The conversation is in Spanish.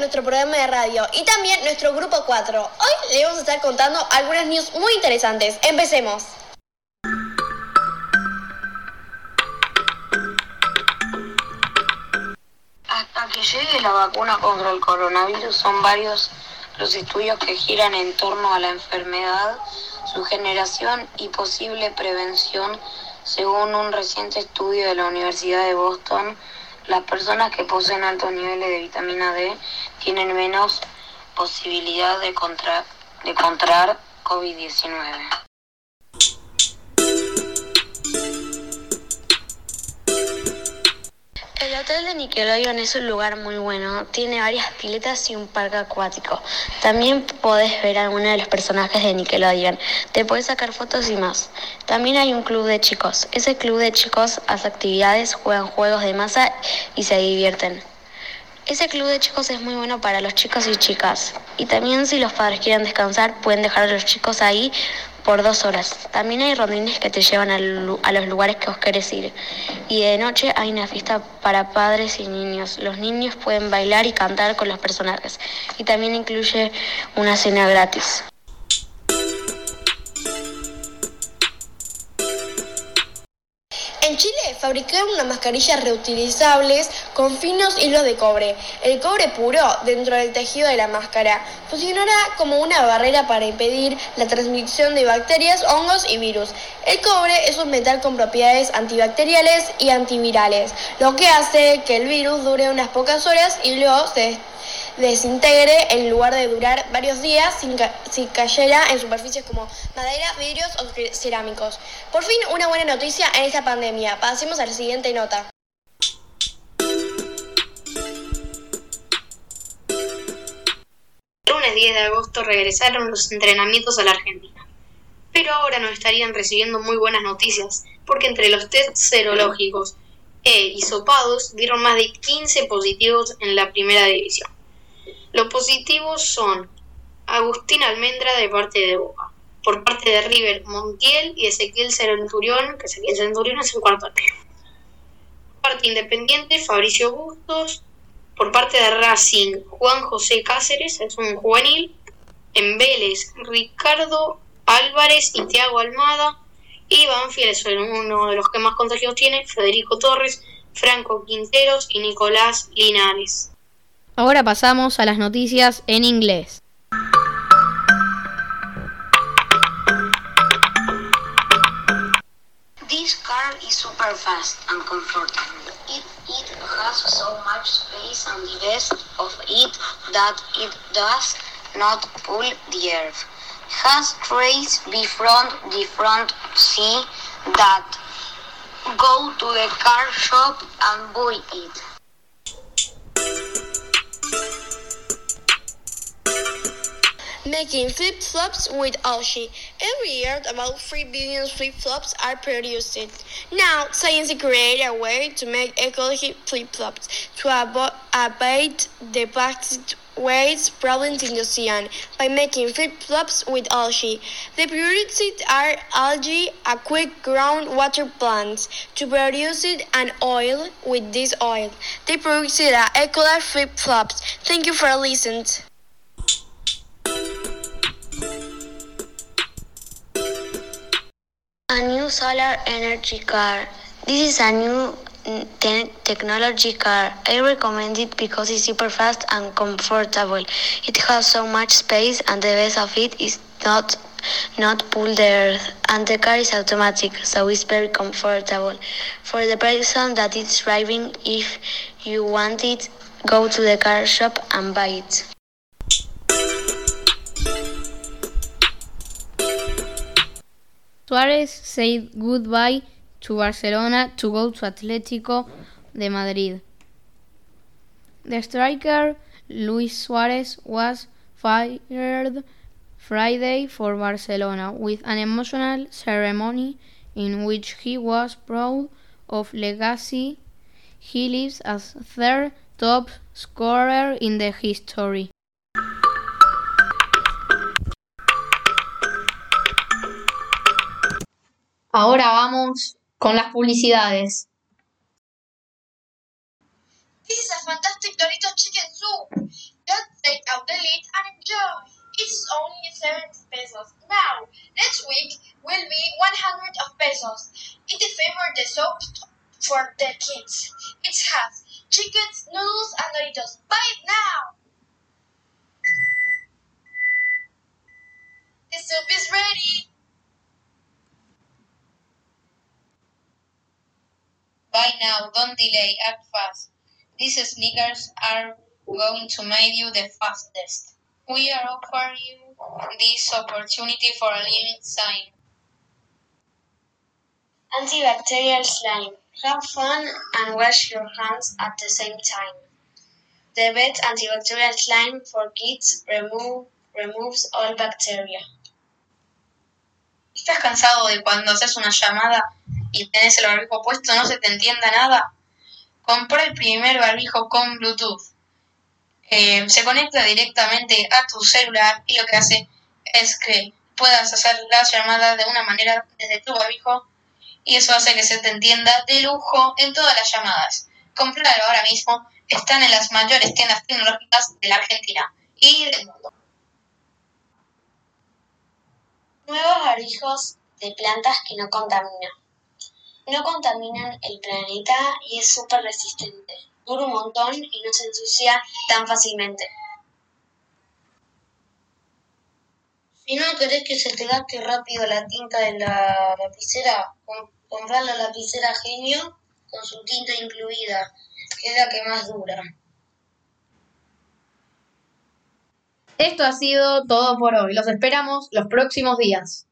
nuestro programa de radio y también nuestro grupo 4. Hoy le vamos a estar contando algunas news muy interesantes. Empecemos. Hasta que llegue la vacuna contra el coronavirus son varios los estudios que giran en torno a la enfermedad, su generación y posible prevención. Según un reciente estudio de la Universidad de Boston, las personas que poseen altos niveles de vitamina D tienen menos posibilidad de, contra de contraer COVID-19. El hotel de Nickelodeon es un lugar muy bueno, tiene varias piletas y un parque acuático. También podés ver a de los personajes de Nickelodeon, te puedes sacar fotos y más. También hay un club de chicos. Ese club de chicos hace actividades, juegan juegos de masa y se divierten. Ese club de chicos es muy bueno para los chicos y chicas. Y también si los padres quieren descansar, pueden dejar a los chicos ahí por dos horas. También hay rondines que te llevan a los lugares que os querés ir. Y de noche hay una fiesta para padres y niños. Los niños pueden bailar y cantar con los personajes. Y también incluye una cena gratis. Chile fabricaron unas mascarillas reutilizables con finos hilos de cobre. El cobre puro dentro del tejido de la máscara funcionará como una barrera para impedir la transmisión de bacterias, hongos y virus. El cobre es un metal con propiedades antibacteriales y antivirales, lo que hace que el virus dure unas pocas horas y luego se desintegre en lugar de durar varios días si cayera en superficies como madera, vidrios o cerámicos. Por fin, una buena noticia en esta pandemia. Pasemos a la siguiente nota. El lunes 10 de agosto regresaron los entrenamientos a la Argentina. Pero ahora nos estarían recibiendo muy buenas noticias, porque entre los test serológicos e hisopados dieron más de 15 positivos en la primera división. Los positivos son Agustín Almendra de parte de Boca, por parte de River Montiel y Ezequiel Centurión, que Ezequiel Centurión es el cuarto arquero. Por parte independiente, Fabricio Bustos, por parte de Racing, Juan José Cáceres, es un juvenil. En Vélez, Ricardo Álvarez y Tiago Almada. Y Banfield es uno de los que más contagios tiene, Federico Torres, Franco Quinteros y Nicolás Linares. Ahora pasamos a las noticias en inglés. This car is super fast and comfortable. It, it has so much space and the best of it that it does not pull the earth. Has trays before the front seat that go to the car shop and buy it. Making flip-flops with algae. Every year, about 3 billion flip-flops are produced. Now, science created a way to make ecology flip-flops to avo- avoid the plastic waste problems in the ocean by making flip-flops with algae. The produced are algae, a quick groundwater plants to produce an oil with this oil. They produce a eco flip-flops. Thank you for listening. A new solar energy car. This is a new mm, te- technology car. I recommend it because it's super fast and comfortable. It has so much space and the best of it is not not pull the earth and the car is automatic so it's very comfortable for the person that is driving if you want it go to the car shop and buy it Suárez said goodbye to Barcelona to go to Atlético de Madrid. The striker Luis Suarez was fired Friday for Barcelona with an emotional ceremony in which he was proud of legacy he leaves as third top scorer in the history. Ahora vamos con las publicidades. This is a fantastic Doritos chicken soup. Just take out the lid and enjoy. It's only 70 pesos. Now, next week will be 100 of pesos. It's a favorite soap for the kids. It has chickens, noodles, and Doritos. Buy Buy now, don't delay, act fast. These sneakers are going to make you the fastest. We are offering you this opportunity for a limited time. Antibacterial slime. Have fun and wash your hands at the same time. The Vet Antibacterial Slime for Kids remove, removes all bacteria. ¿Estás cansado de cuando haces una llamada y tenés el barbijo puesto no se te entienda nada? Compra el primer barbijo con Bluetooth. Eh, se conecta directamente a tu celular y lo que hace es que puedas hacer las llamadas de una manera desde tu barbijo y eso hace que se te entienda de lujo en todas las llamadas. Comprarlo ahora mismo, están en las mayores tiendas tecnológicas de la Argentina y del mundo. Nuevos barbijos de plantas que no contaminan. No contaminan el planeta y es súper resistente. Dura un montón y no se ensucia tan fácilmente. Si no querés que se te gaste rápido la tinta de la lapicera, com- comprá la lapicera Genio con su tinta incluida, que es la que más dura. Esto ha sido todo por hoy. Los esperamos los próximos días.